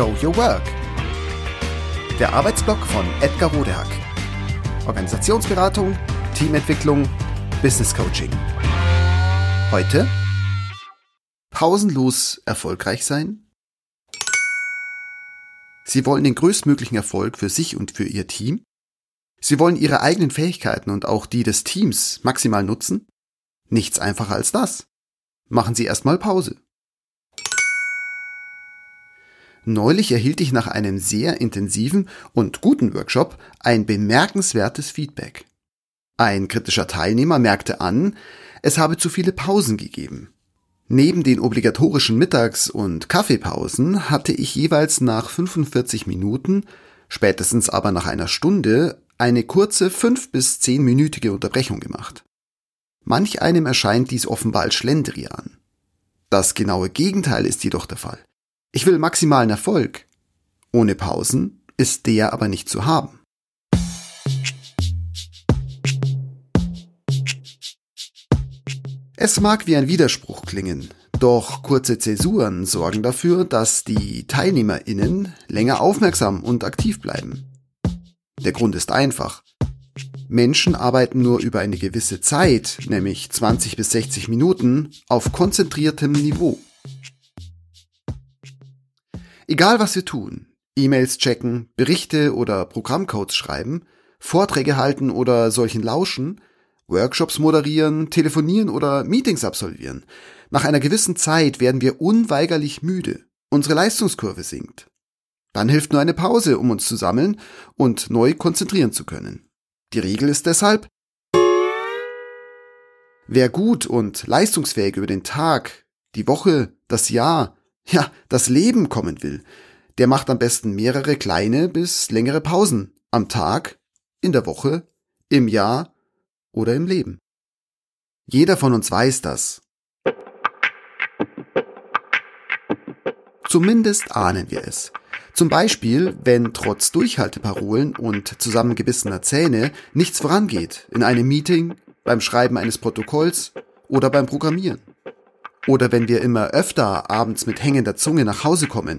Show Your Work. Der Arbeitsblock von Edgar Rodehack. Organisationsberatung, Teamentwicklung, Business Coaching. Heute pausenlos erfolgreich sein? Sie wollen den größtmöglichen Erfolg für sich und für Ihr Team? Sie wollen Ihre eigenen Fähigkeiten und auch die des Teams maximal nutzen? Nichts einfacher als das. Machen Sie erstmal Pause. Neulich erhielt ich nach einem sehr intensiven und guten Workshop ein bemerkenswertes Feedback. Ein kritischer Teilnehmer merkte an, es habe zu viele Pausen gegeben. Neben den obligatorischen Mittags- und Kaffeepausen hatte ich jeweils nach 45 Minuten, spätestens aber nach einer Stunde, eine kurze 5- bis 10-minütige Unterbrechung gemacht. Manch einem erscheint dies offenbar als Schlendrian. Das genaue Gegenteil ist jedoch der Fall. Ich will maximalen Erfolg. Ohne Pausen ist der aber nicht zu haben. Es mag wie ein Widerspruch klingen, doch kurze Zäsuren sorgen dafür, dass die TeilnehmerInnen länger aufmerksam und aktiv bleiben. Der Grund ist einfach. Menschen arbeiten nur über eine gewisse Zeit, nämlich 20 bis 60 Minuten, auf konzentriertem Niveau. Egal was wir tun, E-Mails checken, Berichte oder Programmcodes schreiben, Vorträge halten oder solchen lauschen, Workshops moderieren, telefonieren oder Meetings absolvieren. Nach einer gewissen Zeit werden wir unweigerlich müde. Unsere Leistungskurve sinkt. Dann hilft nur eine Pause, um uns zu sammeln und neu konzentrieren zu können. Die Regel ist deshalb, wer gut und leistungsfähig über den Tag, die Woche, das Jahr, ja, das Leben kommen will, der macht am besten mehrere kleine bis längere Pausen am Tag, in der Woche, im Jahr oder im Leben. Jeder von uns weiß das. Zumindest ahnen wir es. Zum Beispiel, wenn trotz Durchhalteparolen und zusammengebissener Zähne nichts vorangeht in einem Meeting, beim Schreiben eines Protokolls oder beim Programmieren. Oder wenn wir immer öfter abends mit hängender Zunge nach Hause kommen,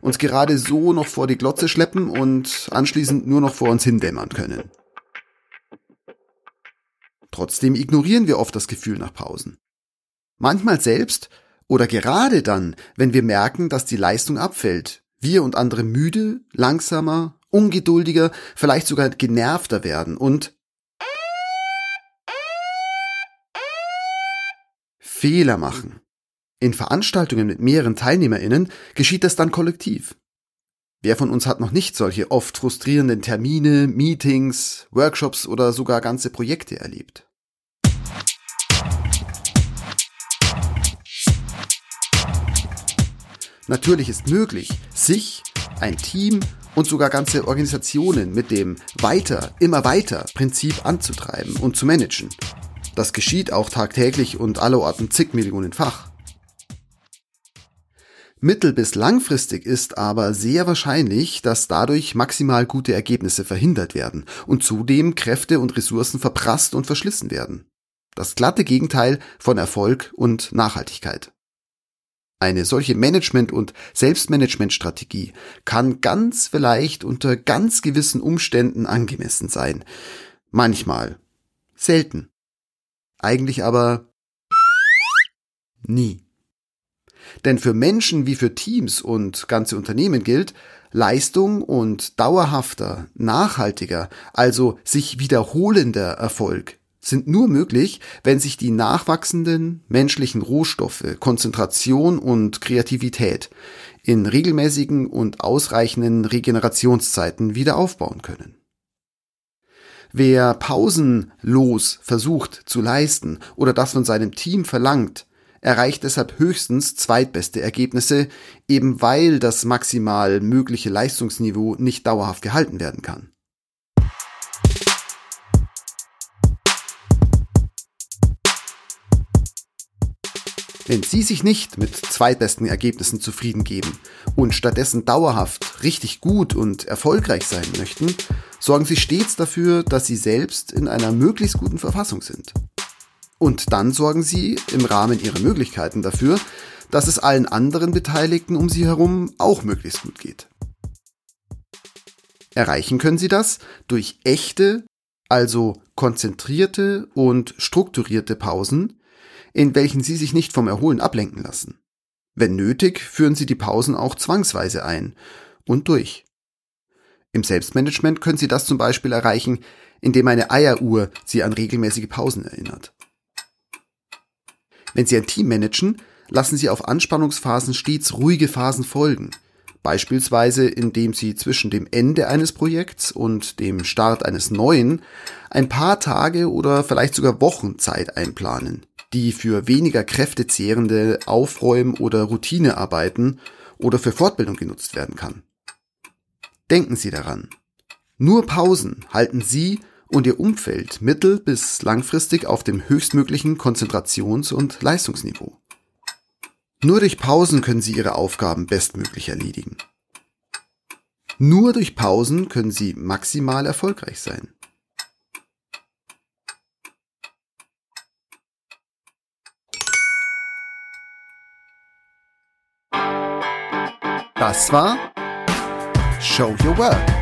uns gerade so noch vor die Glotze schleppen und anschließend nur noch vor uns hindämmern können. Trotzdem ignorieren wir oft das Gefühl nach Pausen. Manchmal selbst oder gerade dann, wenn wir merken, dass die Leistung abfällt, wir und andere müde, langsamer, ungeduldiger, vielleicht sogar genervter werden und Fehler machen. In Veranstaltungen mit mehreren TeilnehmerInnen geschieht das dann kollektiv. Wer von uns hat noch nicht solche oft frustrierenden Termine, Meetings, Workshops oder sogar ganze Projekte erlebt? Natürlich ist möglich, sich, ein Team und sogar ganze Organisationen mit dem Weiter, immer weiter Prinzip anzutreiben und zu managen. Das geschieht auch tagtäglich und allerorten zig Millionenfach. Mittel- bis langfristig ist aber sehr wahrscheinlich, dass dadurch maximal gute Ergebnisse verhindert werden und zudem Kräfte und Ressourcen verprasst und verschlissen werden. Das glatte Gegenteil von Erfolg und Nachhaltigkeit. Eine solche Management- und Selbstmanagementstrategie kann ganz vielleicht unter ganz gewissen Umständen angemessen sein. Manchmal. Selten. Eigentlich aber nie. Denn für Menschen wie für Teams und ganze Unternehmen gilt, Leistung und dauerhafter, nachhaltiger, also sich wiederholender Erfolg sind nur möglich, wenn sich die nachwachsenden menschlichen Rohstoffe, Konzentration und Kreativität in regelmäßigen und ausreichenden Regenerationszeiten wieder aufbauen können. Wer pausenlos versucht zu leisten oder das von seinem Team verlangt, erreicht deshalb höchstens zweitbeste Ergebnisse, eben weil das maximal mögliche Leistungsniveau nicht dauerhaft gehalten werden kann. Wenn Sie sich nicht mit zweitbesten Ergebnissen zufrieden geben und stattdessen dauerhaft richtig gut und erfolgreich sein möchten, sorgen Sie stets dafür, dass Sie selbst in einer möglichst guten Verfassung sind. Und dann sorgen Sie im Rahmen Ihrer Möglichkeiten dafür, dass es allen anderen Beteiligten um Sie herum auch möglichst gut geht. Erreichen können Sie das durch echte, also konzentrierte und strukturierte Pausen, in welchen Sie sich nicht vom Erholen ablenken lassen. Wenn nötig, führen Sie die Pausen auch zwangsweise ein und durch. Im Selbstmanagement können Sie das zum Beispiel erreichen, indem eine Eieruhr Sie an regelmäßige Pausen erinnert. Wenn Sie ein Team managen, lassen Sie auf Anspannungsphasen stets ruhige Phasen folgen. Beispielsweise indem Sie zwischen dem Ende eines Projekts und dem Start eines neuen ein paar Tage oder vielleicht sogar Wochen Zeit einplanen, die für weniger kräftezehrende Aufräum- oder Routinearbeiten oder für Fortbildung genutzt werden kann. Denken Sie daran. Nur Pausen halten Sie und Ihr Umfeld mittel- bis langfristig auf dem höchstmöglichen Konzentrations- und Leistungsniveau. Nur durch Pausen können Sie Ihre Aufgaben bestmöglich erledigen. Nur durch Pausen können Sie maximal erfolgreich sein. Das war Show Your Work